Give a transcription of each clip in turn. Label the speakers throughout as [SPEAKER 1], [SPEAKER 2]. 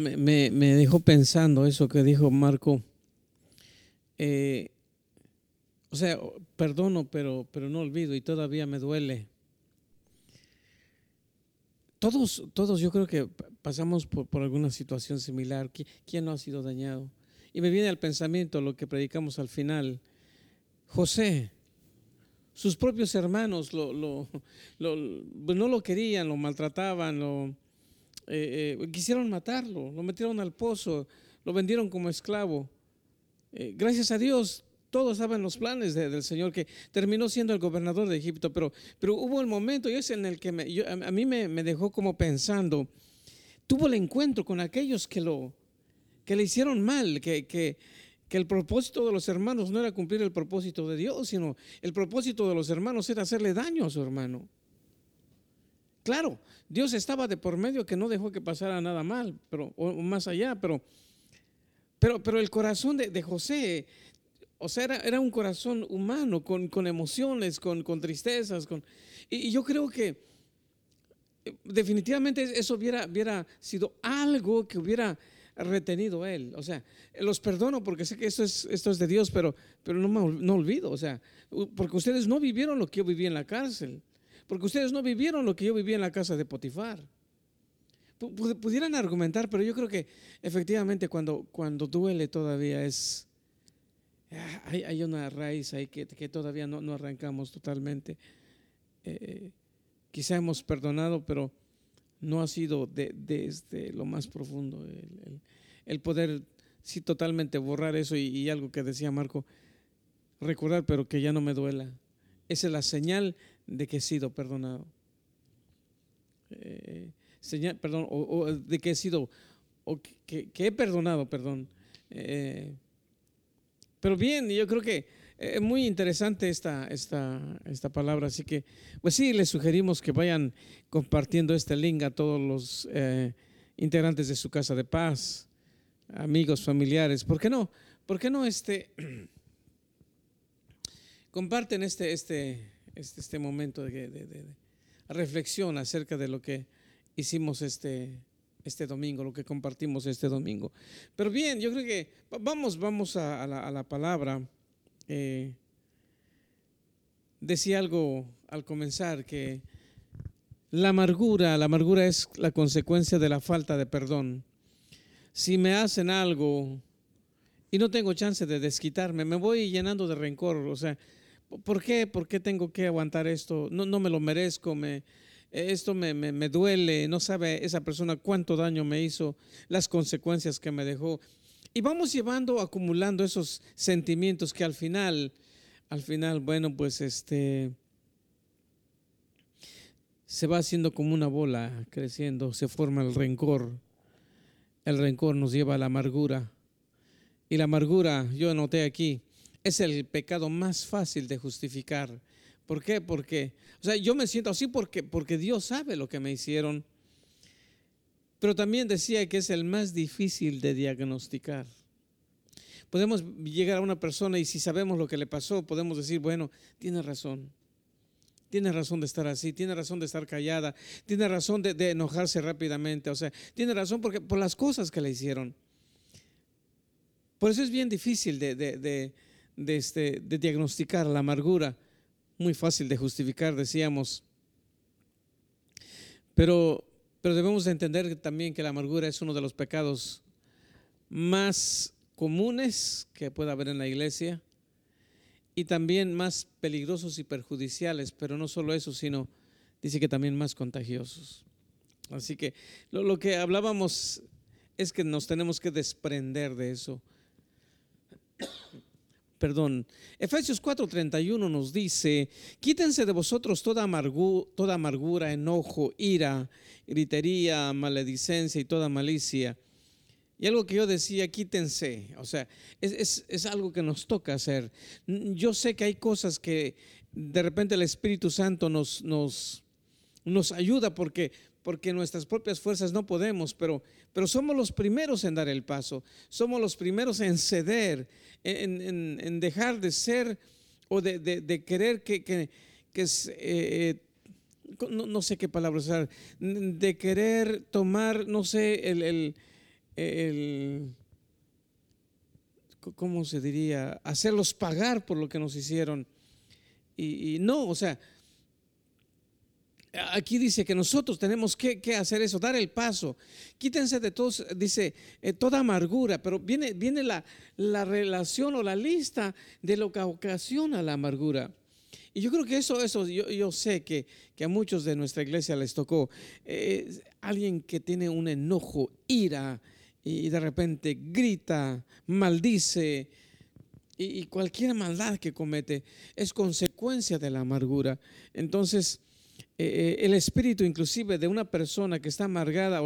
[SPEAKER 1] me, dejó pensando eso que dijo Marco. Eh, o sea, perdono, pero, pero no olvido y todavía me duele. Todos, todos yo creo que pasamos por, por alguna situación similar. ¿Quién no ha sido dañado? Y me viene al pensamiento lo que predicamos al final. José, sus propios hermanos lo, lo, pues no lo querían, lo maltrataban, lo, eh, eh, quisieron matarlo, lo metieron al pozo, lo vendieron como esclavo. Eh, gracias a Dios, todo estaba en los planes del Señor, que terminó siendo el gobernador de Egipto, pero, pero hubo el momento, y es en el que a, mí me, dejó como pensando, tuvo el encuentro con aquellos que, lo, que le hicieron mal, que, que el propósito de los hermanos no era cumplir el propósito de Dios, sino el propósito de los hermanos era hacerle daño a su hermano. Claro, Dios estaba de por medio que no dejó que pasara nada mal, pero o más allá, pero pero, pero el corazón de, de José o sea, era, un corazón humano, con, emociones, con, tristezas. Con, y, yo creo que eh, definitivamente eso hubiera, hubiera sido algo que hubiera retenido él. O sea, los perdono porque sé que esto es, esto es de Dios, pero, pero no, no olvido. O sea, porque ustedes no vivieron lo que yo viví en la cárcel. Porque ustedes no vivieron lo que yo viví en la casa de Potifar. Pudieran argumentar, pero yo creo que efectivamente cuando, cuando duele todavía es, Ah, hay, una raíz ahí que, todavía no, arrancamos totalmente. Eh, quizá hemos perdonado, pero no ha sido desde este, lo más profundo el, poder, sí, totalmente borrar eso y, algo que decía Marco, recordar, pero que ya no me duela. Esa es la señal de que he sido perdonado. Eh, perdón, o, de que he sido, o que, he perdonado, perdón. Eh, pero bien, yo creo que es eh, muy interesante esta, esta, esta palabra, así que pues sí, les sugerimos que vayan compartiendo este link a todos los eh, integrantes de su casa de paz, amigos, familiares. ¿Por qué no? ¿Por qué no este, comparten este, este, este, este momento de, de reflexión acerca de lo que hicimos este, este domingo, lo que compartimos este domingo. Pero bien, yo creo que vamos, vamos a, la, palabra. Eh, decía algo al comenzar que la amargura, la amargura es la consecuencia de la falta de perdón. Si me hacen algo y no tengo chance de desquitarme, me voy llenando de rencor. O sea, ¿por qué? ¿Por qué tengo que aguantar esto? No, no me lo merezco, me, esto me, me, duele, no sabe esa persona cuánto daño me hizo, las consecuencias que me dejó. Y vamos llevando, acumulando esos sentimientos que al final, al final, bueno, pues este, se va haciendo como una bola creciendo, se forma el rencor. El rencor nos lleva a la amargura. Y la amargura, yo anoté aquí, es el pecado más fácil de justificar ¿Por qué? Porque, o sea, yo me siento así porque, porque Dios sabe lo que me hicieron. Pero también decía que es el más difícil de diagnosticar. Podemos llegar a una persona y si sabemos lo que le pasó, podemos decir, bueno, tiene razón. Tiene razón de estar así, tiene razón de estar callada, tiene razón de, enojarse rápidamente, o sea, tiene razón porque, por las cosas que le hicieron. Por eso es bien difícil de, de, este, de diagnosticar la amargura muy fácil de justificar, decíamos. Pero, pero debemos de entender también que la amargura es uno de los pecados más comunes que pueda haber en la iglesia y también más peligrosos y perjudiciales, pero no solo eso, sino dice que también más contagiosos. Así que lo, lo que hablábamos es que nos tenemos que desprender de eso perdón. Efesios 4:31 nos dice, quítense de vosotros toda, toda amargura, enojo, ira, gritería, maledicencia y toda malicia. Y algo que yo decía, quítense, o sea, es, es, algo que nos toca hacer. Yo sé que hay cosas que de repente el Espíritu Santo nos, nos, nos ayuda porque, porque nuestras propias fuerzas no podemos, pero, pero somos los primeros en dar el paso, somos los primeros en ceder en, dejar de ser o de, querer que, que, eh, no, sé qué palabra usar, de querer tomar, no sé, el, el, ¿cómo se diría? Hacerlos pagar por lo que nos hicieron. Y, no, o sea, aquí dice que nosotros tenemos que, hacer eso, dar el paso. Quítense de todos, dice, eh, toda amargura, pero viene, viene la, la, relación o la lista de lo que ocasiona la amargura. Y yo creo que eso, eso yo, yo sé que, que, a muchos de nuestra iglesia les tocó. Eh, alguien que tiene un enojo, ira, y de repente grita, maldice, y, cualquier maldad que comete es consecuencia de la amargura. Entonces, eh, eh, el espíritu inclusive de una persona que está amargada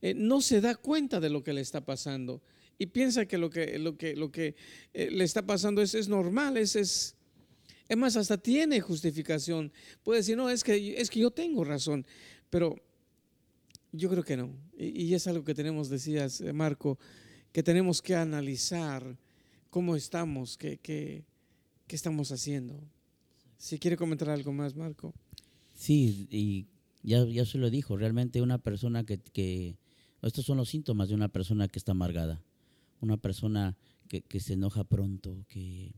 [SPEAKER 1] eh, no se da cuenta de lo que le está pasando y piensa que lo que, lo que, lo que le está pasando es, es normal, es, es, es más, hasta tiene justificación. Puede decir, no, es que, es que yo tengo razón, pero yo creo que no. Y, y es algo que tenemos, decías, Marco, que tenemos que analizar cómo estamos, qué, qué, qué estamos haciendo. Si quiere comentar algo más, Marco.
[SPEAKER 2] Sí, y ya, ya se lo dijo, realmente una persona que, que, estos son los síntomas de una persona que está amargada, una persona que, que se enoja pronto, que,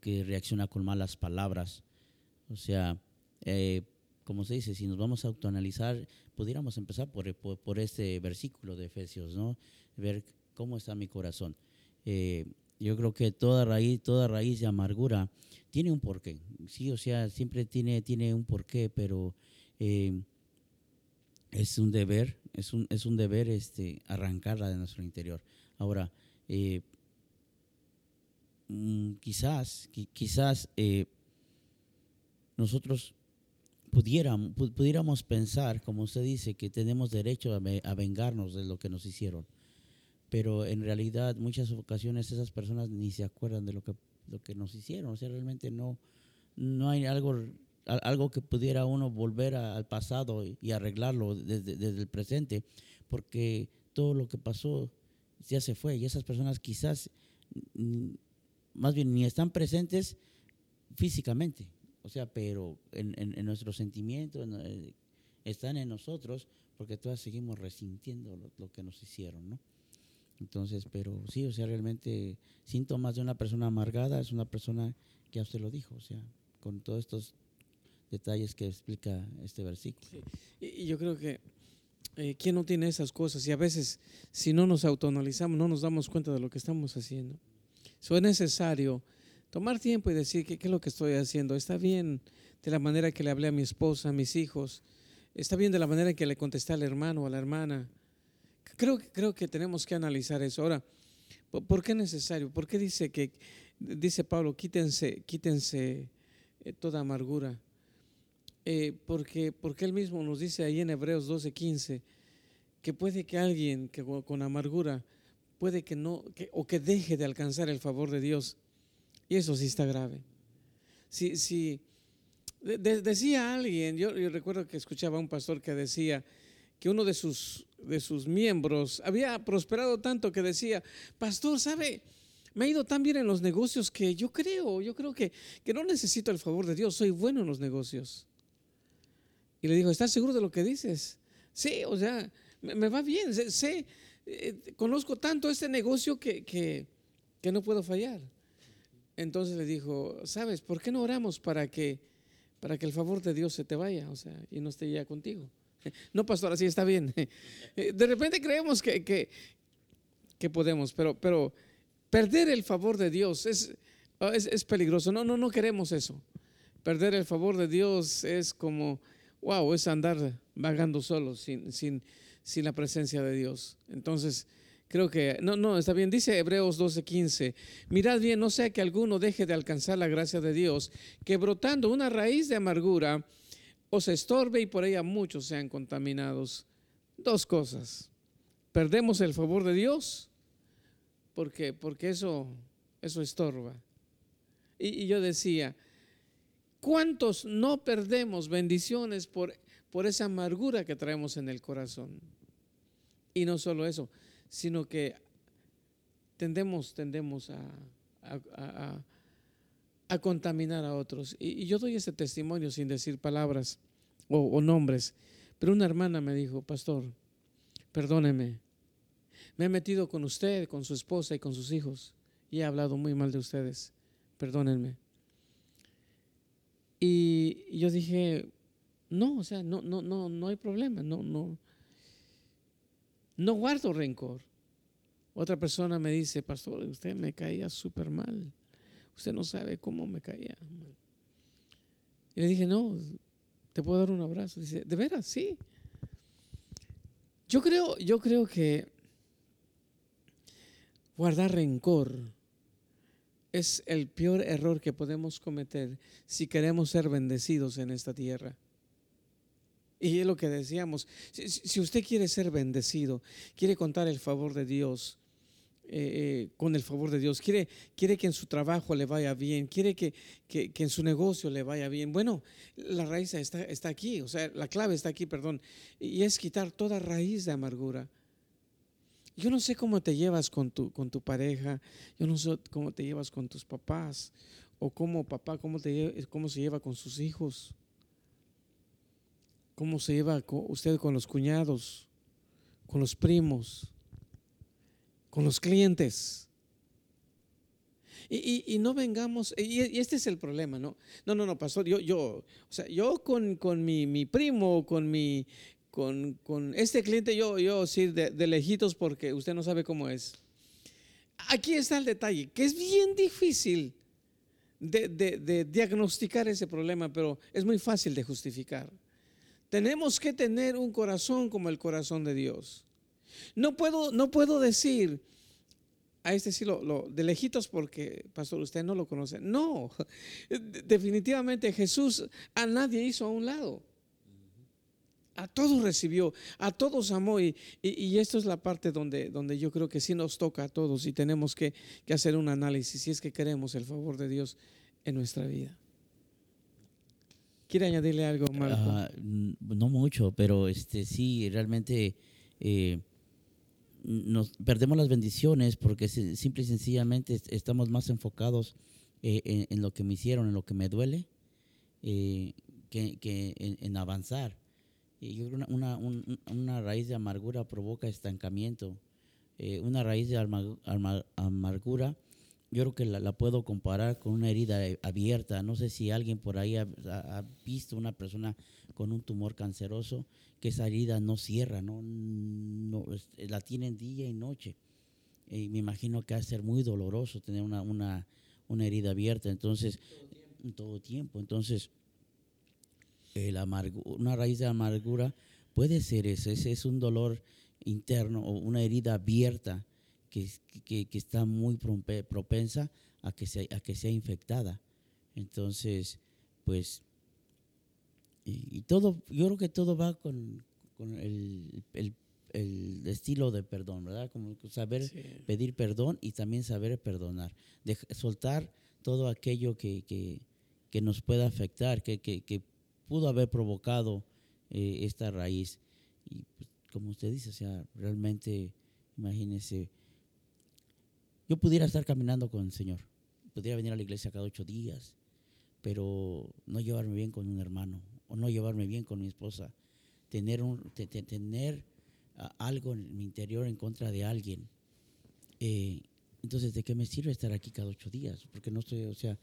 [SPEAKER 2] que, reacciona con malas palabras. O sea, eh, como se dice, si nos vamos a autoanalizar, pudiéramos empezar por, por, por este versículo de Efesios, ¿no? Ver cómo está mi corazón. Eh, yo creo que toda raíz, toda raíz de amargura tiene un porqué. Sí, o sea, siempre tiene, tiene un porqué, pero eh, es un deber, es un, es un deber este, arrancarla de nuestro interior. Ahora, eh, mm, quizás, quizás nosotros pudiéramos, pudiéramos pensar, como usted dice, que tenemos derecho a vengarnos de lo que nos hicieron pero en realidad muchas ocasiones esas personas ni se acuerdan de lo que, lo que nos hicieron, o sea, realmente no, no hay algo, algo que pudiera uno volver al pasado y arreglarlo desde, desde, el presente, porque todo lo que pasó ya se fue y esas personas quizás más bien ni están presentes físicamente, o sea, pero en, en, nuestros sentimientos eh, están en nosotros porque todas seguimos resintiendo lo que nos hicieron, ¿no? Entonces, pero sí, o sea, realmente síntomas de una persona amargada es una persona que a usted lo dijo, o sea, con todos estos detalles que explica este versículo.
[SPEAKER 1] Y, yo creo que eh, ¿quién no tiene esas cosas? Y a veces, si no nos autoanalizamos, no nos damos cuenta de lo que estamos haciendo. Eso es necesario tomar tiempo y decir qué es lo que estoy haciendo. Está bien de la manera que le hablé a mi esposa, a mis hijos. Está bien de la manera en que le contesté al hermano o a la hermana Creo, creo que tenemos que analizar eso. Ahora, ¿por qué es necesario? ¿Por qué dice que, dice Pablo, quítense, quítense eh, toda amargura? Eh, porque, porque él mismo nos dice ahí en Hebreos 12, 15, que puede que alguien que con amargura puede que no, o que deje de alcanzar el favor de Dios. Y eso sí está grave. Si, si decía alguien, yo, yo recuerdo que escuchaba a un pastor que decía que uno de sus de sus miembros había prosperado tanto que decía, pastor, ¿sabe? Me ha ido tan bien en los negocios que yo creo, yo creo que, que no necesito el favor de Dios, soy bueno en los negocios. Y le dijo, ¿estás seguro de lo que dices? Sí, o sea, me, va bien, sé, eh, conozco tanto este negocio que, que, que no puedo fallar. Entonces le dijo, ¿sabes? ¿Por qué no oramos para que, para que el favor de Dios se te vaya, o sea, y no esté ya contigo? No, pastor, así está bien. De repente creemos que, que, podemos, pero, pero perder el favor de Dios es, es, peligroso. No, no, no queremos eso. Perder el favor de Dios es como, wow, es andar vagando solo sin, sin, sin la presencia de Dios. Entonces, creo que, no, no, está bien. Dice Hebreos 12:15, mirad bien, no sea que alguno deje de alcanzar la gracia de Dios, que brotando una raíz de amargura, se estorbe y por ella muchos sean contaminados. Dos cosas. Perdemos el favor de Dios porque porque eso eso estorba. Y, yo decía, ¿cuántos no perdemos bendiciones por, por esa amargura que traemos en el corazón? Y no solo eso, sino que tendemos, tendemos a contaminar a otros. Y, yo doy ese testimonio sin decir palabras o, nombres. Pero una hermana me dijo, pastor, perdóneme, Me he metido con usted, con su esposa y con sus hijos. Y he hablado muy mal de ustedes. Perdónenme. Y yo dije, no, o sea, no, no, no, no hay problema, no, no, no guardo rencor. Otra persona me dice, pastor, usted me caía súper mal. Usted no sabe cómo me caía. Y le dije, no, te puedo dar un abrazo. Dice, ¿de veras? Sí. Yo creo, yo creo que guardar rencor es el peor error que podemos cometer si queremos ser bendecidos en esta tierra. Y es lo que decíamos, si, usted quiere ser bendecido, quiere contar el favor de Dios, eh, con el favor de Dios, quiere, quiere que en su trabajo le vaya bien, quiere que, que, en su negocio le vaya bien. Bueno, la raíz está, está aquí, o sea, la clave está aquí, perdón, y es quitar toda raíz de amargura. Yo no sé cómo te llevas con tu, con tu pareja, yo no sé cómo te llevas con tus papás, o cómo papá, cómo, te, cómo se lleva con sus hijos, cómo se lleva usted con los cuñados, con los primos con los clientes. Y, no vengamos, y, este es el problema, ¿no? No, no, no, pastor, yo, yo, o sea, yo con, con mi, mi, primo, con mi, con, con, este cliente, yo, yo sí, de, lejitos porque usted no sabe cómo es. Aquí está el detalle, que es bien difícil de diagnosticar ese problema, pero es muy fácil de justificar. Tenemos que tener un corazón como el corazón de Dios. No puedo, no puedo decir a este sí lo, de lejitos porque, pastor, usted no lo conoce. No, definitivamente Jesús a nadie hizo a un lado. A todos recibió, a todos amó y, y, esto es la parte donde, donde yo creo que sí nos toca a todos y tenemos que, hacer un análisis si es que queremos el favor de Dios en nuestra vida. ¿Quiere añadirle algo, Marco? Ah,
[SPEAKER 2] no mucho, pero este sí, realmente... Eh, nos perdemos las bendiciones porque simple y sencillamente estamos más enfocados eh, en, lo que me hicieron, en lo que me duele, eh, que, en, avanzar. Y yo creo una, una, raíz de amargura provoca estancamiento. Eh, una raíz de amargura, yo creo que la, puedo comparar con una herida abierta. No sé si alguien por ahí ha, ha visto una persona con un tumor canceroso que esa herida no cierra, no, no la tienen día y noche. Y me imagino que va a ser muy doloroso tener una, una, una herida abierta, entonces, en todo tiempo. Entonces, el una raíz de amargura puede ser ese, ese es un dolor interno o una herida abierta que, que, que está muy propensa a que, sea, a que sea infectada. Entonces, pues y, todo, yo creo que todo va con, el, estilo de perdón, ¿verdad? Como saber pedir perdón y también saber perdonar. De, soltar todo aquello que, nos pueda afectar, que, pudo haber provocado eh, esta raíz. Y pues, como usted dice, o sea, realmente, imagínese, yo pudiera estar caminando con el Señor, pudiera venir a la iglesia cada ocho días, pero no llevarme bien con un hermano, o no llevarme bien con mi esposa, tener, un, tener ah, algo en mi interior en contra de alguien. Eh, entonces, ¿de qué me sirve estar aquí cada ocho días? Porque no estoy, o sea,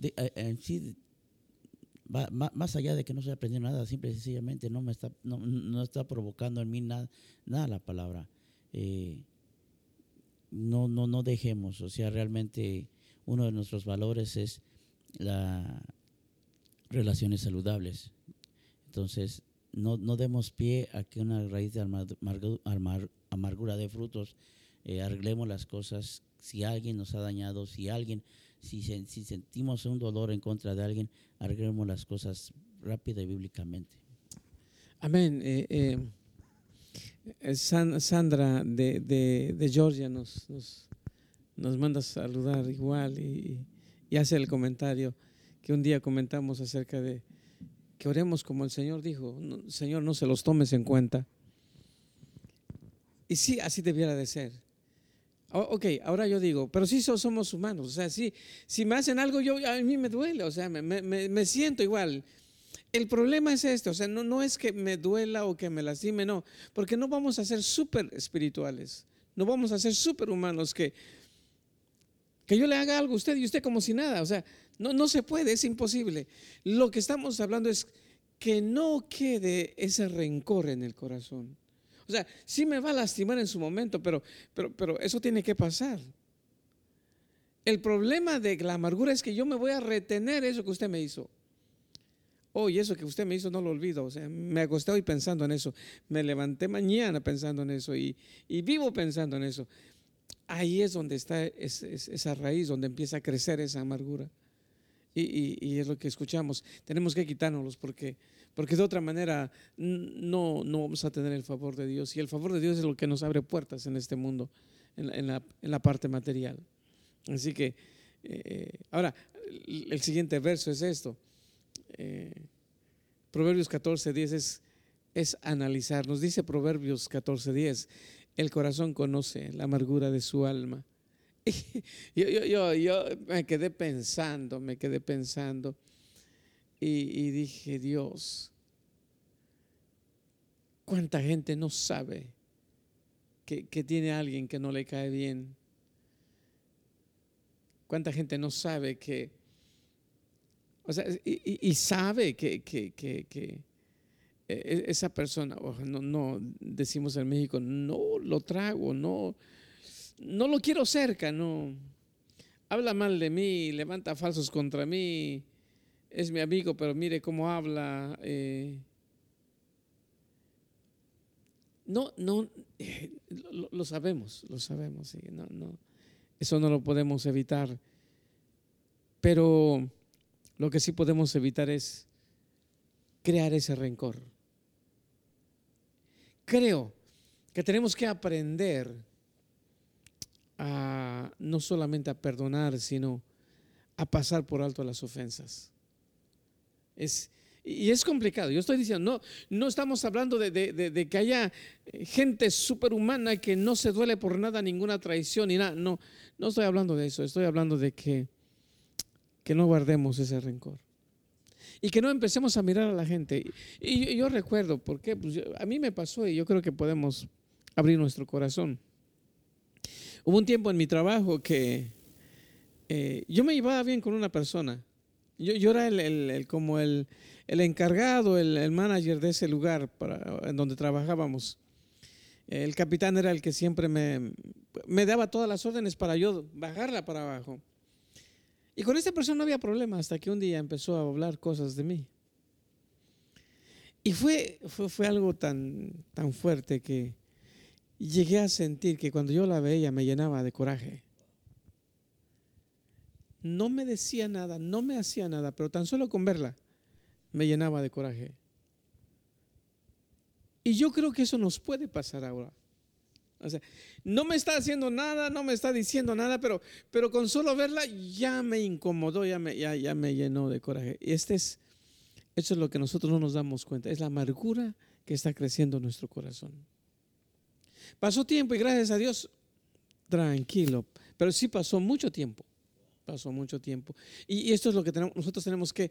[SPEAKER 2] eh, en sí, más allá de que no estoy aprendiendo nada, simple y sencillamente no me está, no, está provocando en mí nada, nada la palabra. Eh, no, no, no dejemos, o sea, realmente uno de nuestros valores es la relaciones saludables. Entonces, no, no demos pie a que una raíz de amargura de frutos eh, arreglemos las cosas. Si alguien nos ha dañado, si alguien, si, si sentimos un dolor en contra de alguien, arreglemos las cosas rápida y bíblicamente.
[SPEAKER 1] Amén. Eh, eh, Sandra de, de, Georgia nos, nos, nos, manda saludar igual y hace el comentario que un día comentamos acerca de que oremos como el Señor dijo, Señor, no se los tomes en cuenta. Y sí, así debiera de ser. Ok, ahora yo digo, pero sí somos humanos, o sea, sí, si me hacen algo, yo, a mí me duele, o sea, me, me, siento igual. El problema es este, o sea, no, no es que me duela o que me lastime, no, porque no vamos a ser súper espirituales. No vamos a ser superhumanos que, que yo le haga algo a usted y usted como si nada. O sea, no, no se puede, es imposible. Lo que estamos hablando es que no quede ese rencor en el corazón. O sea, sí me va a lastimar en su momento, pero, pero, pero eso tiene que pasar. El problema de la amargura es que yo me voy a retener eso que usted me hizo. Oh, eso que usted me hizo no lo olvido. O sea, me acosté hoy pensando en eso. Me levanté mañana pensando en eso y, vivo pensando en eso. Ahí es donde está esa raíz, donde empieza a crecer esa amargura. Y, es lo que escuchamos. Tenemos que quitárnoslos porque, porque de otra manera no, no vamos a tener el favor de Dios. Y el favor de Dios es lo que nos abre puertas en este mundo, en la, en la parte material. Así que, eh, ahora, el siguiente verso es esto. Eh, Proverbios 14, 10 es, es analizar. Nos dice Proverbios 14, 10, el corazón conoce la amargura de su alma. yo, yo, yo, me quedé pensando, me quedé pensando y, dije, Dios, ¿cuánta gente no sabe que, que tiene alguien que no le cae bien? ¿Cuánta gente no sabe que, o sea, y, sabe que, e, e, esa persona, no, no, decimos en México, no lo trago, no, no lo quiero cerca, no. Habla mal de mí, levanta falsos contra mí, es mi amigo, pero mire cómo habla. Eh. no, no, eh, lo, sabemos, lo sabemos, no, no, eso no lo podemos evitar. Pero lo que sí podemos evitar es crear ese rencor. Creo que tenemos que aprender a no solamente a perdonar, sino a pasar por alto las ofensas. Es, y es complicado. Yo estoy diciendo, no, no estamos hablando de, de que haya gente superhumana que no se duele por nada, ninguna traición y nada. No, no estoy hablando de eso. Estoy hablando de que que no guardemos ese rencor. Y que no empecemos a mirar a la gente. Y yo, recuerdo, porque pues a mí me pasó y yo creo que podemos abrir nuestro corazón. Hubo un tiempo en mi trabajo que eh, yo me llevaba bien con una persona. Yo, yo era el, como el, encargado, el, manager de ese lugar para, en donde trabajábamos. El capitán era el que siempre me, me daba todas las órdenes para yo bajarla para abajo. Y con esta persona no había problema hasta que un día empezó a hablar cosas de mí. Y fue, fue, algo tan, tan fuerte que llegué a sentir que cuando yo la veía me llenaba de coraje. No me decía nada, no me hacía nada, pero tan solo con verla me llenaba de coraje. Y yo creo que eso nos puede pasar ahora. O sea, no me está haciendo nada, no me está diciendo nada, pero, pero con solo verla ya me incomodó, ya me, ya, ya me llenó de coraje. Y este es, es lo que nosotros no nos damos cuenta, es la amargura que está creciendo en nuestro corazón. Pasó tiempo y gracias a Dios, tranquilo, pero sí pasó mucho tiempo, pasó mucho tiempo. Y, esto es lo que tenemos, nosotros tenemos que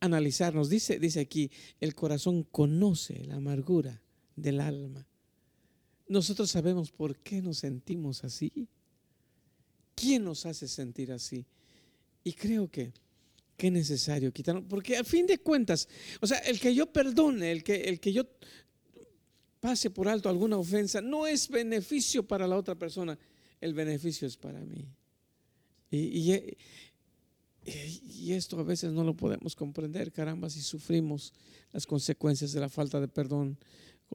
[SPEAKER 1] analizarnos. Dice, dice aquí, el corazón conoce la amargura del alma. Nosotros sabemos por qué nos sentimos así. ¿Quién nos hace sentir así? Y creo que, que es necesario quitarlo, porque a fin de cuentas, o sea, el que yo perdone, el que, el que yo pase por alto alguna ofensa, no es beneficio para la otra persona, el beneficio es para mí. Y, esto a veces no lo podemos comprender, caramba, si sufrimos las consecuencias de la falta de perdón,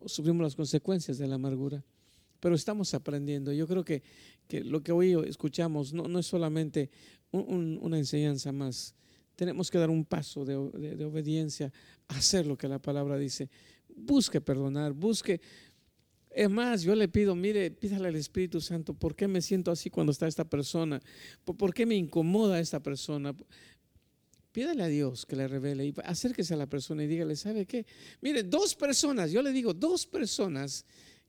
[SPEAKER 1] sufrimos las consecuencias de la amargura. Pero estamos aprendiendo. Yo creo que, lo que hoy escuchamos no, es solamente una enseñanza más. Tenemos que dar un paso de, obediencia, hacer lo que la palabra dice. Busque perdonar, busque. Es más, yo le pido, mire, pídale al Espíritu Santo, ¿por qué me siento así cuando está esta persona? ¿Por qué me incomoda esta persona? Pídale a Dios que le revele y acérquese a la persona y dígale, ¿sabe qué? Mire, dos personas, yo le digo, dos personas,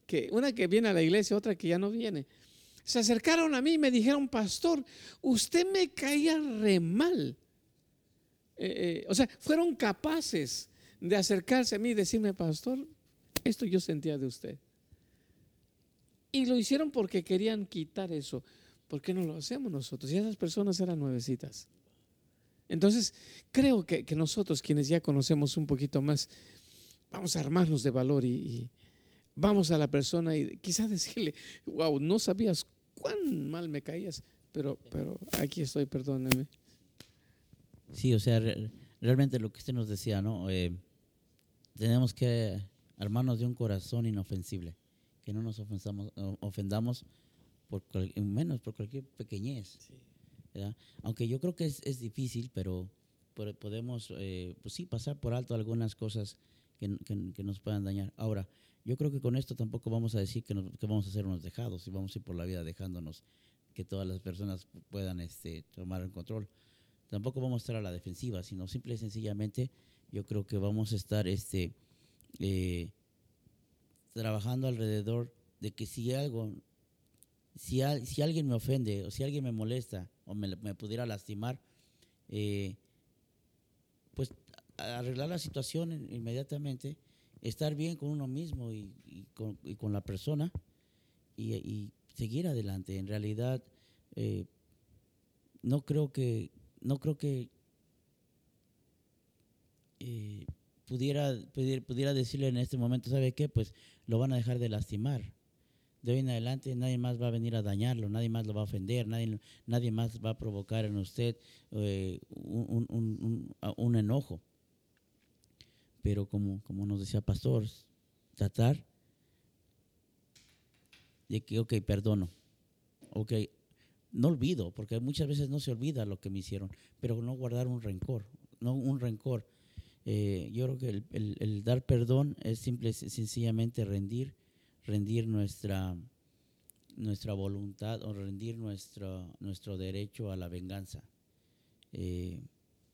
[SPEAKER 1] que una que viene a la iglesia, otra que ya no viene, se acercaron a mí y me dijeron, pastor, usted me caía re mal. Eh, eh, o sea, fueron capaces de acercarse a mí y decirme, pastor, esto yo sentía de usted. Y lo hicieron porque querían quitar eso. ¿Por qué no lo hacemos nosotros? Y esas personas eran nuevecitas. Entonces, creo que, nosotros, quienes ya conocemos un poquito más, vamos a armarnos de valor y, vamos a la persona y quizás decirle, wow, no sabías cuán mal me caías, pero, pero aquí estoy, perdóneme.
[SPEAKER 2] Sí, o sea, realmente lo que usted nos decía, ¿no? Eh, tenemos que armarnos de un corazón inofensible, que no nos ofendamos por menos por cualquier pequeñez. Aunque yo creo que es, es difícil, pero podemos, eh, pues sí, pasar por alto algunas cosas que, que, nos puedan dañar. Ahora, yo creo que con esto tampoco vamos a decir que, que vamos a ser unos dejados y vamos a ir por la vida dejándonos que todas las personas puedan este, tomar el control. Tampoco vamos a estar a la defensiva, sino simple y sencillamente yo creo que vamos a estar este, eh, trabajando alrededor de que si algo si, si alguien me ofende o si alguien me molesta o me, pudiera lastimar, eh, pues arreglar la situación inmediatamente, estar bien con uno mismo y, con, la persona y, seguir adelante. En realidad, eh, no creo que, no creo que eh, pudiera, pudiera, pudiera decirle en este momento, ¿sabe qué? Pues lo van a dejar de lastimar de hoy en adelante nadie más va a venir a dañarlo, nadie más lo va a ofender, nadie, nadie más va a provocar en usted eh, un, enojo. Pero como, como nos decía Pastor, tratar de que, ok, perdono, ok, no olvido, porque muchas veces no se olvida lo que me hicieron, pero no guardar un rencor, no un rencor. Eh, yo creo que el, dar perdón es simple, sencillamente rendir rendir nuestra, nuestra voluntad o rendir nuestro, nuestro derecho a la venganza eh,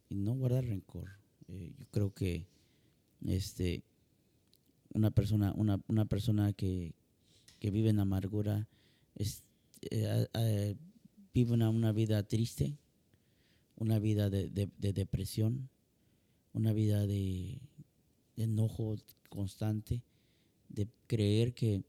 [SPEAKER 2] y no guardar rencor. Eh, yo creo que este, una persona, una, una persona que, que, vive en amargura vive una, una, vida triste, una vida de, de, depresión, una vida de enojo constante de creer que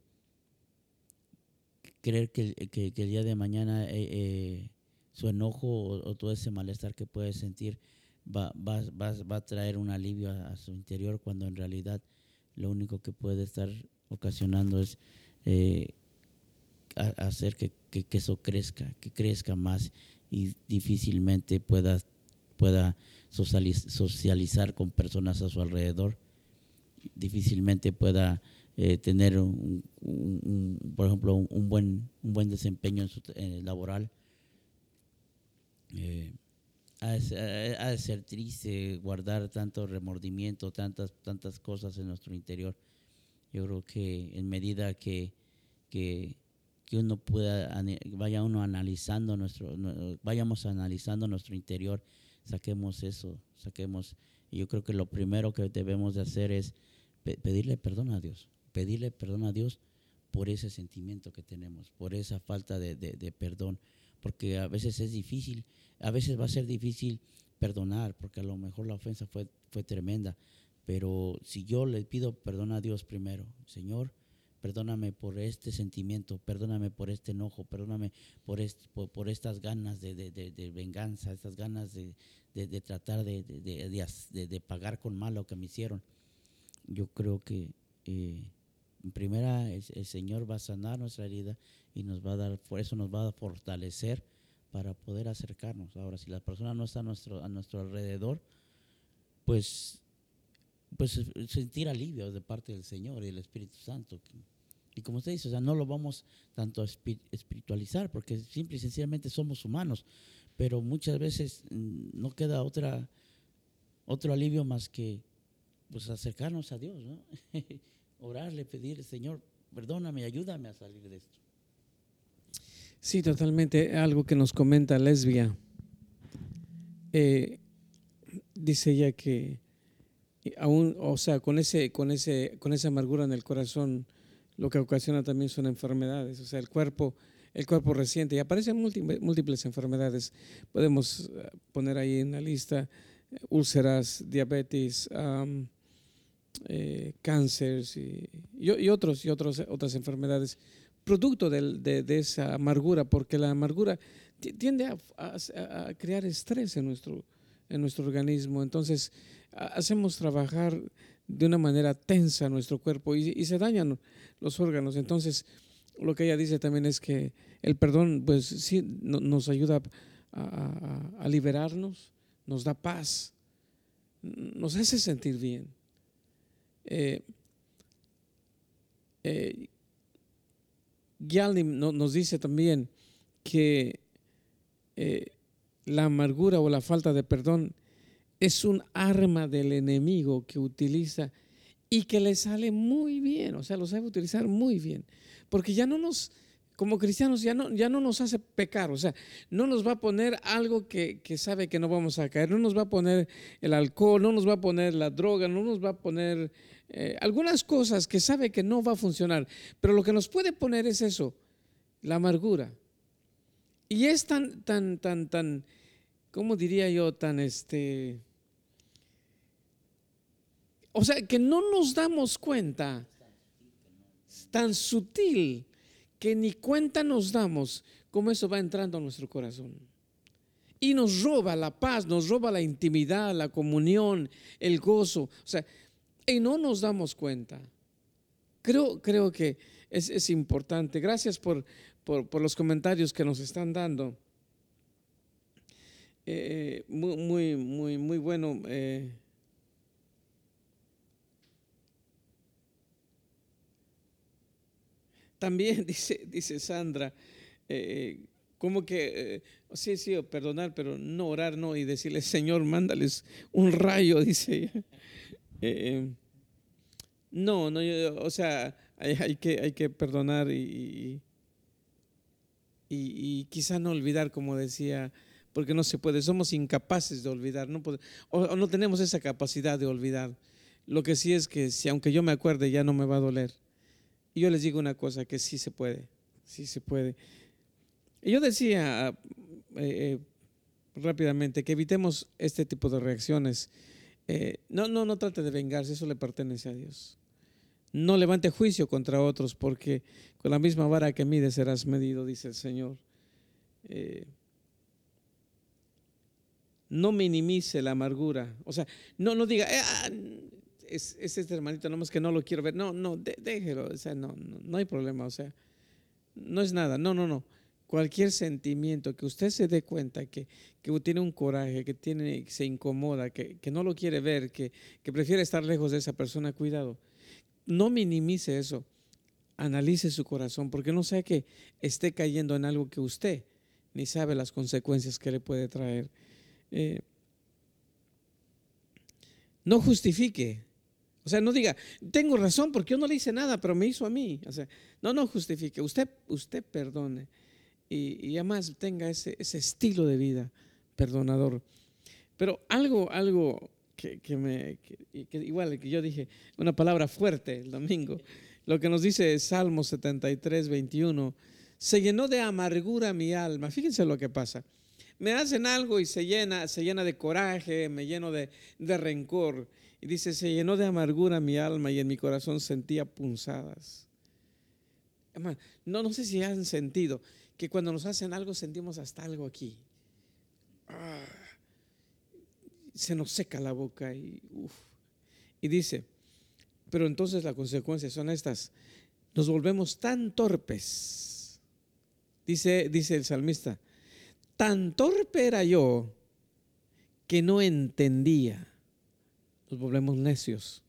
[SPEAKER 2] creer que, que, el día de mañana eh, eh, su enojo o, todo ese malestar que puede sentir va, va, va, va a traer un alivio a, su interior cuando en realidad lo único que puede estar ocasionando es eh, hacer que, que, eso crezca, que crezca más y difícilmente pueda, pueda socializar con personas a su alrededor, difícilmente pueda eh, tener, un, por ejemplo, un, buen, un buen desempeño en su, laboral. Eh, ha, de, ser triste guardar tanto remordimiento, tantas, tantas cosas en nuestro interior. Yo creo que en medida que, que, que uno pueda, vaya uno analizando nuestro, vayamos analizando nuestro interior, saquemos eso, saquemos. Y yo creo que lo primero que debemos de hacer es pedirle perdón a Dios pedirle perdón a Dios por ese sentimiento que tenemos, por esa falta de, perdón, porque a veces es difícil, a veces va a ser difícil perdonar, porque a lo mejor la ofensa fue, fue tremenda, pero si yo le pido perdón a Dios primero, Señor, perdóname por este sentimiento, perdóname por este enojo, perdóname por, por, estas ganas de, venganza, estas ganas de, tratar de, pagar con mal lo que me hicieron. Yo creo que eh, en primera, el, Señor va a sanar nuestra herida y nos va a dar, por eso nos va a fortalecer para poder acercarnos. Ahora, si la persona no está a nuestro, a nuestro alrededor, pues, pues sentir alivio de parte del Señor y del Espíritu Santo. Y como usted dice, o sea, no lo vamos tanto a espiritualizar, porque simple y sencillamente somos humanos, pero muchas veces mm, no queda otra, otro alivio más que pues acercarnos a Dios, ¿no? orarle, pedirle, Señor, perdóname, ayúdame a salir de esto.
[SPEAKER 1] Sí, totalmente. Algo que nos comenta Lesbia. Eh, dice ella que aún, o sea, con ese, con ese, con esa amargura en el corazón, lo que ocasiona también son enfermedades. O sea, el cuerpo, el cuerpo reciente y aparecen múltiples, enfermedades. Podemos eh, poner ahí en la lista eh, úlceras, diabetes, eh, cáncer y, otros, y otros, otras enfermedades producto de, esa amargura, porque la amargura tiende a, crear estrés en nuestro, en nuestro organismo. Entonces, hacemos trabajar de una manera tensa nuestro cuerpo y, se dañan los órganos. Entonces, lo que ella dice también es que el perdón, pues sí, nos ayuda a, liberarnos, nos da paz, nos hace sentir bien. Eh, eh nos dice también que eh, la amargura o la falta de perdón es un arma del enemigo que utiliza y que le sale muy bien, o sea, lo sabe utilizar muy bien, porque ya no nos, como cristianos, ya no, ya no nos hace pecar, o sea, no nos va a poner algo que, sabe que no vamos a caer, no nos va a poner el alcohol, no nos va a poner la droga, no nos va a poner eh, algunas cosas que sabe que no va a funcionar, pero lo que nos puede poner es eso, la amargura. Y es tan, tan, tan, tan, ¿cómo diría yo? Tan este... O sea, que no nos damos cuenta, tan sutil, que ni cuenta nos damos cómo eso va entrando a nuestro corazón. Y nos roba la paz, nos roba la intimidad, la comunión, el gozo. O sea, y no nos damos cuenta. Creo, creo que es, importante. Gracias por, por, los comentarios que nos están dando. Eh, muy, muy, muy, muy bueno. Eh. También dice, dice Sandra, eh, como que, sí, sí, perdonar, pero no orar, no, y decirle, Señor, mándales un rayo, dice no, no, o sea, hay, que, hay que perdonar y, y, quizá no olvidar, como decía, porque no se puede, somos incapaces de olvidar, no o, no tenemos esa capacidad de olvidar. Lo que sí es que si aunque yo me acuerde ya no me va a doler. Y yo les digo una cosa, que sí se puede, sí se puede. Y yo decía eh, eh, rápidamente que evitemos este tipo de reacciones. Eh, no, no, no trate de vengarse, eso le pertenece a Dios. No levante juicio contra otros, porque con la misma vara que mide serás medido, dice el Señor. No minimice la amargura. O sea, no, no diga, eh, ah, es, este hermanito, nomás que no lo quiero ver. No, no, déjelo. O sea, no, no, hay problema. O sea, no es nada. No, no, no. Cualquier sentimiento que usted se dé cuenta que, que tiene un coraje, que tiene, se incomoda, que, que no lo quiere ver, que, que prefiere estar lejos de esa persona, cuidado no minimice eso. Analice su corazón, porque no sea que esté cayendo en algo que usted ni sabe las consecuencias que le puede traer. Eh, no justifique. O sea, no diga, tengo razón porque yo no le hice nada, pero me hizo a mí. No, no justifique. Usted, usted perdone. Y, además tenga ese, estilo de vida perdonador. Pero algo, algo que, me, igual que yo dije una palabra fuerte el domingo, lo que nos dice Salmo 73, 21, se llenó de amargura mi alma. Fíjense lo que pasa. Me hacen algo y se llena, se llena de coraje, me lleno de, de rencor. Y dice, se llenó de amargura mi alma y en mi corazón sentía punzadas. No, no sé si han sentido que cuando nos hacen algo sentimos hasta algo aquí. Ah se nos seca la boca y, y dice, pero entonces las consecuencias son estas, nos volvemos tan torpes, dice, dice el salmista, tan torpe era yo que no entendía, nos volvemos necios.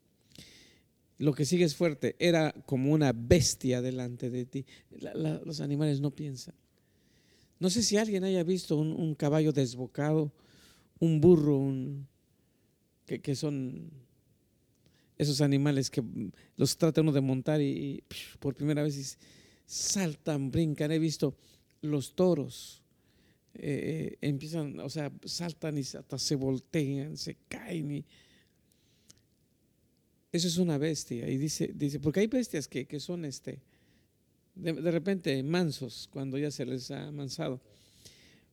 [SPEAKER 1] Lo que sigue es fuerte, era como una bestia delante de ti. los animales no piensan. No sé si alguien haya visto un caballo desbocado un burro, un, que, son esos animales que los trata uno de montar y, por primera vez saltan, brincan. He visto los toros, eh, eh, empiezan, o sea, saltan y hasta se voltean, se caen. Y, eso es una bestia. Y dice, dice porque hay bestias que, que son este, de, repente mansos cuando ya se les ha amansado.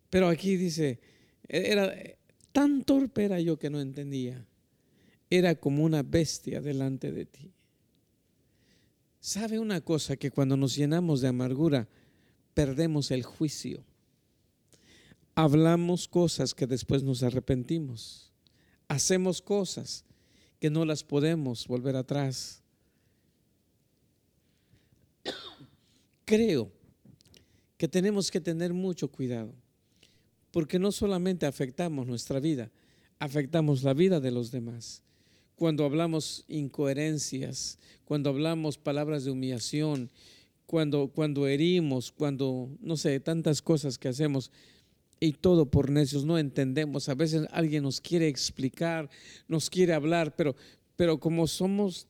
[SPEAKER 1] Pero aquí dice, era, Tan torpe era yo que no entendía. Era como una bestia delante de ti. ¿Sabe una cosa? Que cuando nos llenamos de amargura, perdemos el juicio. Hablamos cosas que después nos arrepentimos. Hacemos cosas que no las podemos volver atrás. Creo que tenemos que tener mucho cuidado, porque no solamente afectamos nuestra vida, afectamos la vida de los demás. Cuando hablamos incoherencias, cuando hablamos palabras de humillación, cuando, cuando herimos, cuando, no sé, tantas cosas que hacemos y todo por necios, no entendemos. A veces alguien nos quiere explicar, nos quiere hablar, pero, pero como somos,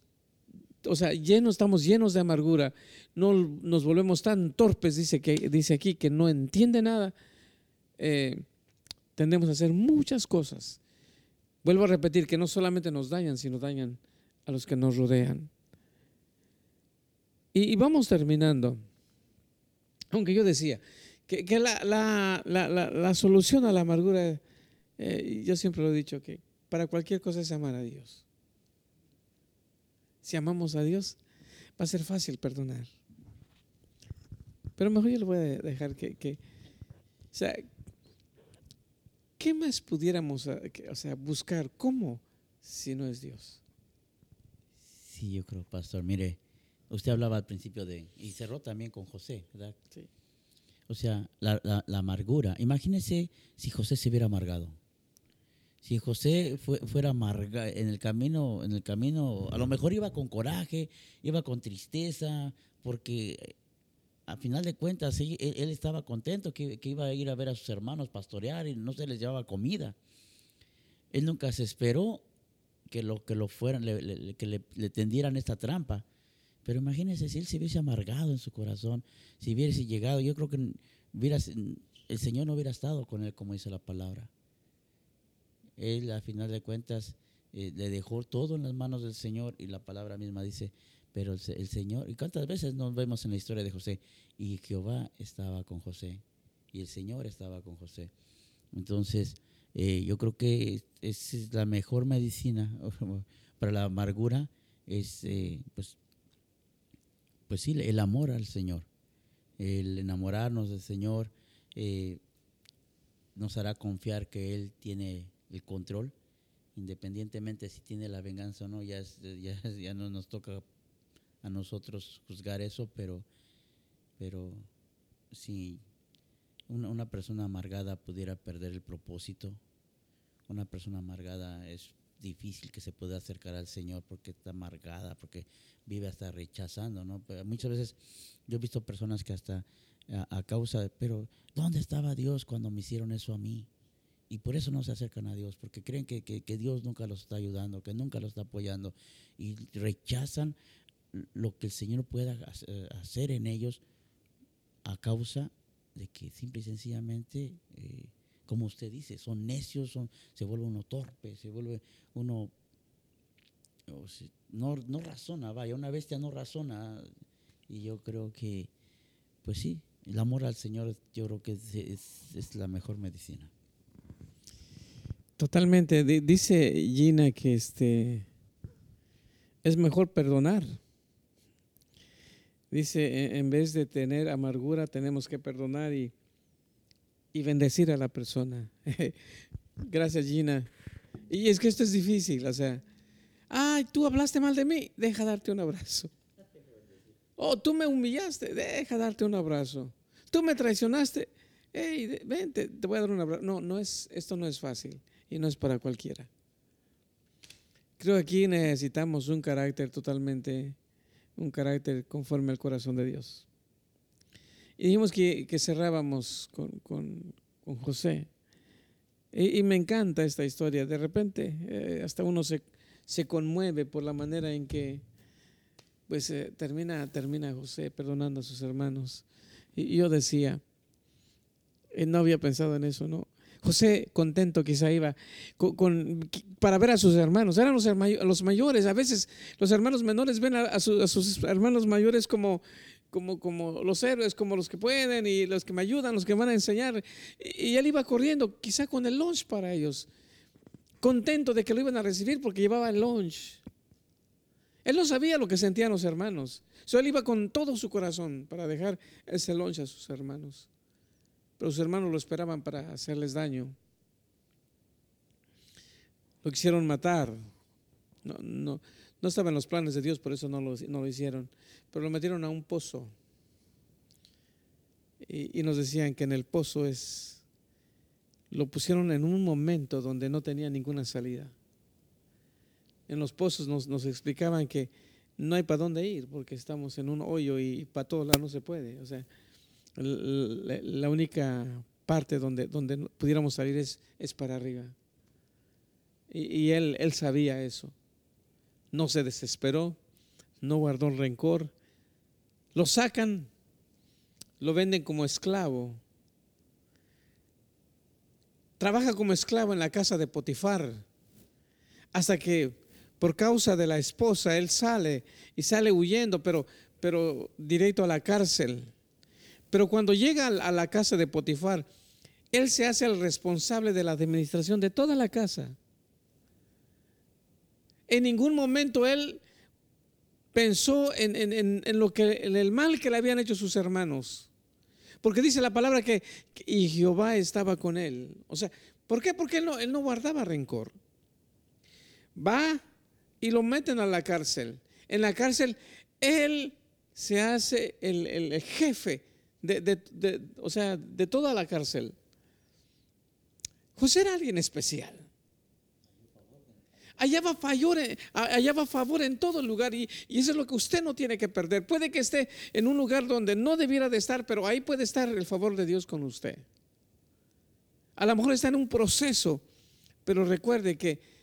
[SPEAKER 1] o sea, llenos, estamos llenos de amargura, no nos volvemos tan torpes, dice, que, dice aquí, que no entiende nada, eh, tendemos a hacer muchas cosas. Vuelvo a repetir que no solamente nos dañan, sino dañan a los que nos rodean. Y, vamos terminando. Aunque yo decía que, la, solución a la amargura, eh, yo siempre lo he dicho, que para cualquier cosa es amar a Dios. Si amamos a Dios, va a ser fácil perdonar. Pero mejor yo le voy a dejar que, o sea, ¿qué más pudiéramos eh, o sea, buscar? ¿Cómo? Si no es Dios.
[SPEAKER 2] Sí, yo creo, pastor. Mire, usted hablaba al principio de, y cerró también con José, ¿verdad? Sí. O sea, la, la, amargura. Imagínese si José se hubiera amargado. Si José fuera amargado en el camino, en el camino, a lo mejor iba con coraje, iba con tristeza, porque a final de cuentas, él, estaba contento que, iba a ir a ver a sus hermanos pastorear y no se les llevaba comida. Él nunca se esperó que lo, que lo fueran, que le, tendieran esta trampa. Pero imagínense si él se hubiese amargado en su corazón, si hubiese llegado, yo creo que el Señor no hubiera estado con él, como dice la palabra. Él, a final de cuentas, eh, le dejó todo en las manos del Señor y la palabra misma dice, pero el, Señor, y cuántas veces nos vemos en la historia de José, y Jehová estaba con José, y el Señor estaba con José. Entonces, eh, yo creo que es, la mejor medicina para la amargura, es eh, pues, pues sí, el amor al Señor, el enamorarnos del Señor eh, nos hará confiar que Él tiene el control, independientemente si tiene la venganza o no, ya, ya, ya no nos toca a nosotros juzgar eso, pero, pero si una, persona amargada pudiera perder el propósito, una persona amargada es difícil que se pueda acercar al Señor porque está amargada, porque vive hasta rechazando, ¿no? muchas veces yo he visto personas que hasta a, causa de, pero ¿dónde estaba Dios cuando me hicieron eso a mí? Y por eso no se acercan a Dios, porque creen que, que Dios nunca los está ayudando, que nunca los está apoyando. Y rechazan lo que el Señor pueda hacer en ellos a causa de que simple y sencillamente, eh, como usted dice, son necios, son, se vuelve uno torpe, se vuelve uno, no, no razona, vaya, una bestia no razona. Y yo creo que, pues sí, el amor al Señor yo creo que es, es la mejor medicina.
[SPEAKER 1] Totalmente. Dice Gina que este es mejor perdonar Dice, e, en vez de tener amargura, tenemos que perdonar y, bendecir a la persona. Gracias, Gina. Y es que esto es difícil, o sea, ay, tú hablaste mal de mí, deja darte un abrazo. Oh, tú me humillaste, deja darte un abrazo. Tú me traicionaste, hey, vente, te voy a dar un abrazo. No, no es, esto no es fácil y no es para cualquiera. Creo que aquí necesitamos un carácter totalmente un carácter conforme al corazón de Dios. Y dijimos que, cerrábamos con, José. Y, me encanta esta historia. De repente, eh, hasta uno se, se, conmueve por la manera en que pues, eh, termina, termina José perdonando a sus hermanos. Y, yo decía, él no había pensado en eso, ¿no? José contento quizá iba con, para ver a sus hermanos. Eran los, los, mayores. A veces los hermanos menores ven a, sus hermanos mayores como, como, como, los héroes, como los que pueden y los que me ayudan, los que van a enseñar. Y, él iba corriendo, quizá con el lunch para ellos. Contento de que lo iban a recibir porque llevaba el lunch. Él no sabía lo que sentían los hermanos. So, él iba con todo su corazón para dejar ese lonche a sus hermanos. Pero sus hermanos lo esperaban para hacerles daño. Lo quisieron matar. No, no, no estaba los planes de Dios, por eso no lo, no lo hicieron. Pero lo metieron a un pozo. Y, nos decían que en el pozo es... Lo pusieron en un momento donde no tenía ninguna salida en los pozos nos, nos, explicaban que no hay para dónde ir porque estamos en un hoyo y para todos lados no se puede. O sea, la, la única parte donde, donde pudiéramos salir es, es para arriba. Y, y, él, él sabía eso. No se desesperó, no guardó rencor. Lo sacan, lo venden como esclavo. Trabaja como esclavo en la casa de Potifar hasta que por causa de la esposa, él sale y sale huyendo, pero, pero directo a la cárcel. Pero cuando llega a la casa de Potifar, él se hace el responsable de la administración de toda la casa. En ningún momento él pensó en, en, en, lo que, el mal que le habían hecho sus hermanos. Porque dice la palabra que, y Jehová estaba con él. O sea, ¿por qué? Porque él no, él no guardaba rencor. Va y lo meten a la cárcel. En la cárcel él se hace el, jefe de, o sea, de toda la cárcel. José era alguien especial. Hallaba favor, hallaba favor en todo lugar y, y, eso es lo que usted no tiene que perder. Puede que esté en un lugar donde no debiera de estar, pero ahí puede estar el favor de Dios con usted. A lo mejor está en un proceso, pero recuerde que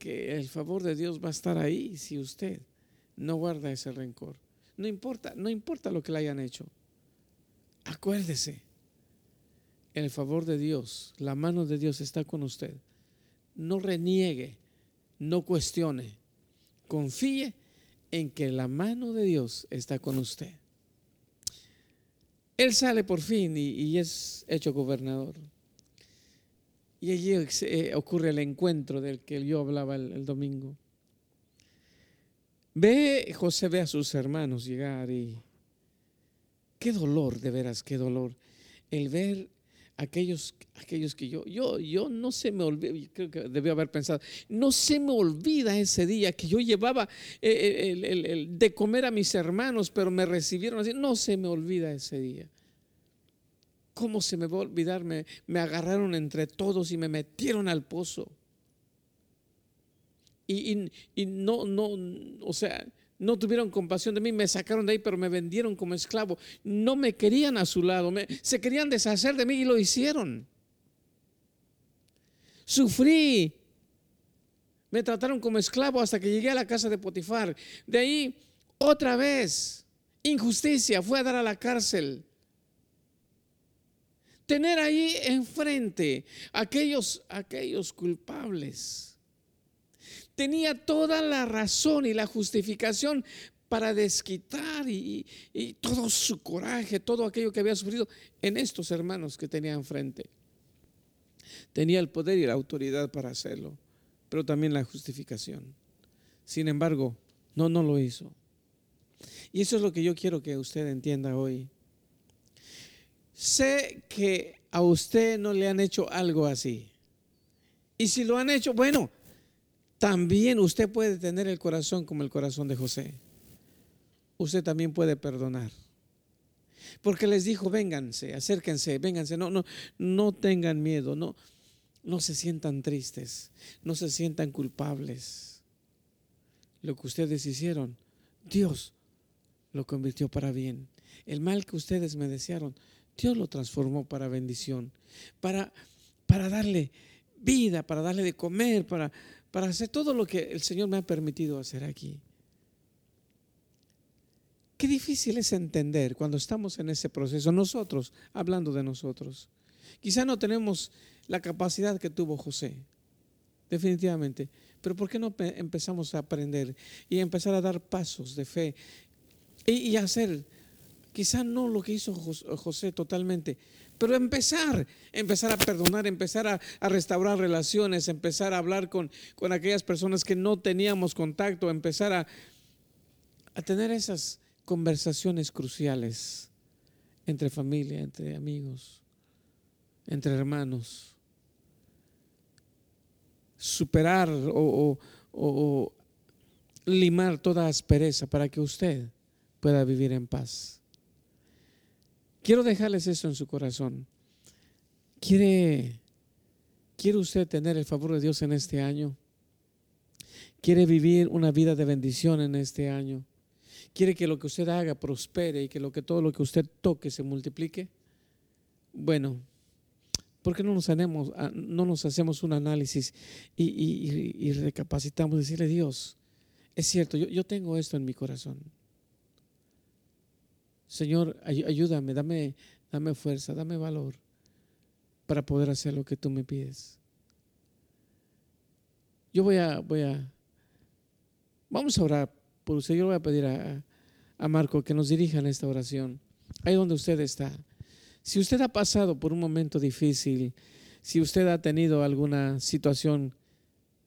[SPEAKER 1] que el favor de Dios va a estar ahí si usted no guarda ese rencor. No importa, no importa lo que le hayan hecho. Acuérdese, el favor de Dios, la mano de Dios está con usted. No reniegue, no cuestione. Confíe en que la mano de Dios está con usted. Él sale por fin y, es hecho gobernador. Y allí eh, ocurre el encuentro del que yo hablaba el, domingo. Ve, José ve a sus hermanos llegar y qué dolor, de veras, qué dolor. El ver aquellos, aquellos que yo, yo, yo no se me olvida, creo que debió haber pensado, no se me olvida ese día que yo llevaba eh, eh, el, el, de comer a mis hermanos, pero me recibieron así, no se me olvida ese día. ¿Cómo se me va a olvidar? Me, agarraron entre todos y me metieron al pozo. Y, no, no, o sea, no tuvieron compasión de mí, me sacaron de ahí, pero me vendieron como esclavo. No me querían a su lado, se querían deshacer de mí y lo hicieron. Sufrí, me trataron como esclavo hasta que llegué a la casa de Potifar. De ahí, otra vez, injusticia, fue a dar a la cárcel tener ahí enfrente aquellos, aquellos culpables. Tenía toda la razón y la justificación para desquitar y, todo su coraje, todo aquello que había sufrido en estos hermanos que tenía enfrente. Tenía el poder y la autoridad para hacerlo, pero también la justificación. Sin embargo, no, no lo hizo. Y eso es lo que yo quiero que usted entienda hoy. Sé que a usted no le han hecho algo así. Y si lo han hecho, bueno, también usted puede tener el corazón como el corazón de José. Usted también puede perdonar. Porque les dijo, vénganse, acérquense, vénganse, no, no, no tengan miedo, no, no se sientan tristes, no se sientan culpables. Lo que ustedes hicieron, Dios lo convirtió para bien. El mal que ustedes me desearon, Dios lo transformó para bendición, para, para darle vida, para darle de comer, para, para hacer todo lo que el Señor me ha permitido hacer aquí. Qué difícil es entender cuando estamos en ese proceso, nosotros, hablando de nosotros. Quizá no tenemos la capacidad que tuvo José, definitivamente, pero ¿por qué no empezamos a aprender y empezar a dar pasos de fe y, y hacer Quizá no lo que hizo José totalmente, pero empezar, empezar a perdonar, empezar a, restaurar relaciones, empezar a hablar con, con aquellas personas que no teníamos contacto, empezar a, a tener esas conversaciones cruciales entre familia, entre amigos, entre hermanos. Superar o, o limar toda aspereza para que usted pueda vivir en paz. Quiero dejarles eso en su corazón. ¿Quiere, ¿Quiere usted tener el favor de Dios en este año? ¿Quiere vivir una vida de bendición en este año? ¿Quiere que lo que usted haga prospere y que, lo que todo lo que usted toque se multiplique? Bueno, ¿por qué no nos, ah, no nos hacemos un análisis y, y, recapacitamos, decirle Dios, es cierto, yo, yo tengo esto en mi corazón. Señor, ayúdame, dame, dame fuerza, dame valor para poder hacer lo que tú me pides. Yo voy a, voy a, vamos a orar por usted. Yo le voy a pedir a, a Marco que nos dirija en esta oración, ahí donde usted está. Si usted ha pasado por un momento difícil, si usted ha tenido alguna situación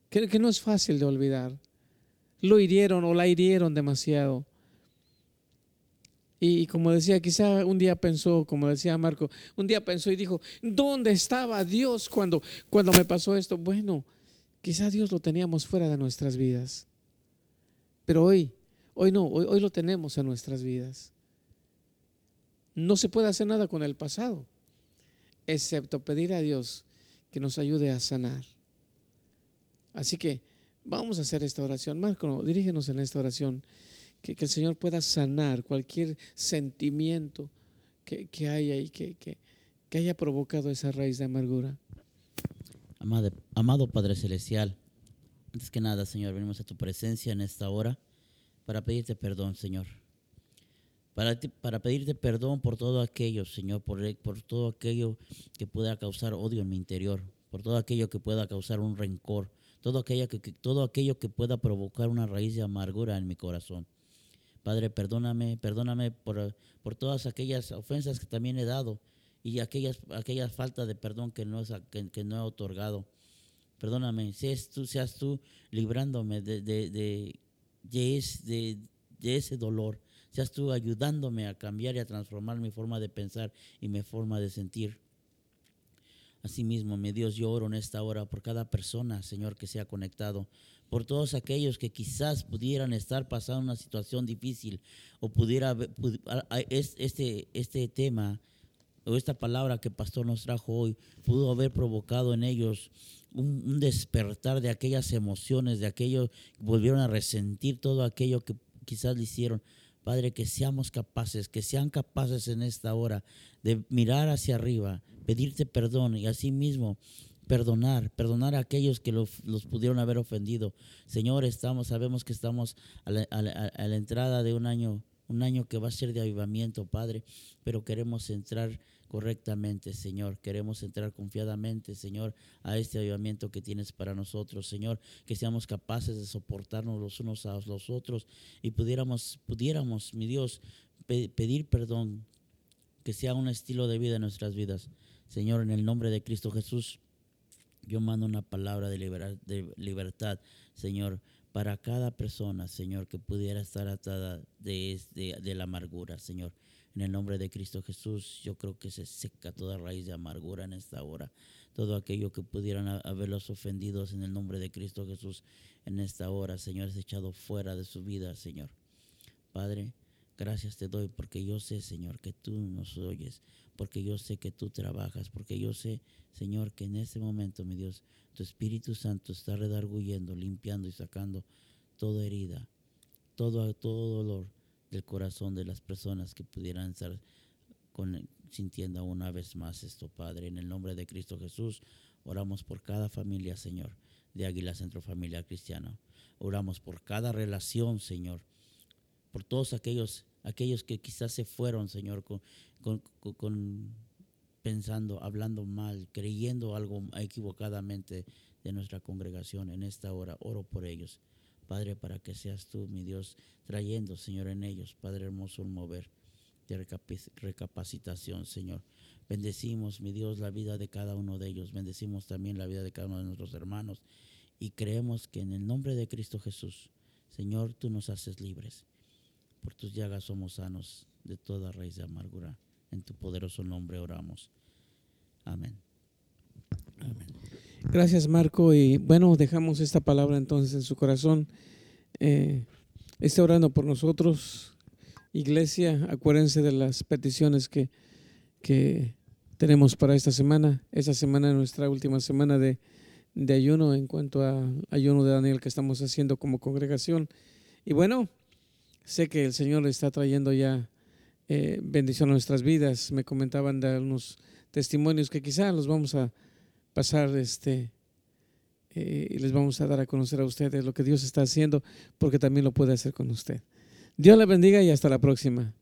[SPEAKER 1] que, que no es fácil de olvidar, lo hirieron o la hirieron demasiado, y como decía, quizá un día pensó, como decía Marco, un día pensó y dijo, ¿dónde estaba Dios cuando, cuando me pasó esto? Bueno, quizá Dios lo teníamos fuera de nuestras vidas. Pero hoy, hoy no, hoy, hoy lo tenemos en nuestras vidas. No se puede hacer nada con el pasado, excepto pedir a Dios que nos ayude a sanar. Así que vamos a hacer esta oración. Marco, dirígenos en esta oración que, el Señor pueda sanar cualquier sentimiento que, haya y que, que, haya provocado esa raíz de amargura.
[SPEAKER 2] Amado, amado Padre Celestial, antes que nada, Señor, venimos a tu presencia en esta hora para pedirte perdón, Señor. Para, para pedirte perdón por todo aquello, Señor, por, por todo aquello que pueda causar odio en mi interior, por todo aquello que pueda causar un rencor, todo aquello que, todo aquello que pueda provocar una raíz de amargura en mi corazón. Padre, perdóname, perdóname por, por todas aquellas ofensas que también he dado y aquellas, aquellas faltas de perdón que no, que, no he otorgado. Perdóname, seas tú, seas tú librándome de, de, de, ese dolor. Seas tú ayudándome a cambiar y a transformar mi forma de pensar y mi forma de sentir. Asimismo, mi Dios, yo oro en esta hora por cada persona, Señor, que se ha conectado por todos aquellos que quizás pudieran estar pasando una situación difícil o pudiera este, este tema o esta palabra que pastor nos trajo hoy pudo haber provocado en ellos un, despertar de aquellas emociones, de aquello volvieron a resentir todo aquello que quizás le hicieron. Padre, que seamos capaces, que sean capaces en esta hora de mirar hacia arriba, pedirte perdón y asimismo perdonar, perdonar a aquellos que los, pudieron haber ofendido. Señor, estamos, sabemos que estamos a la, entrada de un año, un año que va a ser de avivamiento, Padre, pero queremos entrar correctamente, Señor. Queremos entrar confiadamente, Señor, a este avivamiento que tienes para nosotros, Señor, que seamos capaces de soportarnos los unos a los otros y pudiéramos, pudiéramos, mi Dios, pedir perdón, que sea un estilo de vida en nuestras vidas. Señor, en el nombre de Cristo Jesús. Yo mando una palabra de, libertad, Señor, para cada persona, Señor, que pudiera estar atada de, de, la amargura, Señor. En el nombre de Cristo Jesús, yo creo que se seca toda raíz de amargura en esta hora. Todo aquello que pudieran haberlos ofendidos en el nombre de Cristo Jesús en esta hora, Señor, es echado fuera de su vida, Señor. Padre, gracias te doy porque yo sé, Señor, que tú nos oyes, porque yo sé que tú trabajas, porque yo sé, Señor, que en este momento, mi Dios, tu Espíritu Santo está redarguyendo, limpiando y sacando toda herida, todo, todo dolor del corazón de las personas que pudieran estar con, sintiendo una vez más esto, Padre. En el nombre de Cristo Jesús, oramos por cada familia, Señor, de Águila Centro Familiar Cristiano. Oramos por cada relación, Señor, por todos aquellos, aquellos que quizás se fueron, Señor, con, con pensando, hablando mal, creyendo algo equivocadamente de nuestra congregación en esta hora. Oro por ellos. Padre, para que seas tú, mi Dios, trayendo, Señor, en ellos, Padre hermoso, un mover de recapacitación, Señor. Bendecimos, mi Dios, la vida de cada uno de ellos. Bendecimos también la vida de cada uno de nuestros hermanos. Y creemos que en el nombre de Cristo Jesús, Señor, tú nos haces libres. Por tus llagas somos sanos de toda raíz de amargura. En tu poderoso nombre oramos. Amén.
[SPEAKER 1] Amén. Gracias Marco y bueno, dejamos esta palabra entonces en su corazón. Eh, esté orando por nosotros, iglesia, acuérdense de las peticiones que, que tenemos para esta semana. Esta semana es nuestra última semana de, de ayuno en cuanto a ayuno de Daniel que estamos haciendo como congregación. Y bueno, sé que el Señor está trayendo ya eh, bendición a nuestras vidas. Me comentaban de unos testimonios que quizá los vamos a pasar este eh, y les vamos a dar a conocer a ustedes lo que Dios está haciendo, porque también lo puede hacer con usted. Dios le bendiga y hasta la próxima.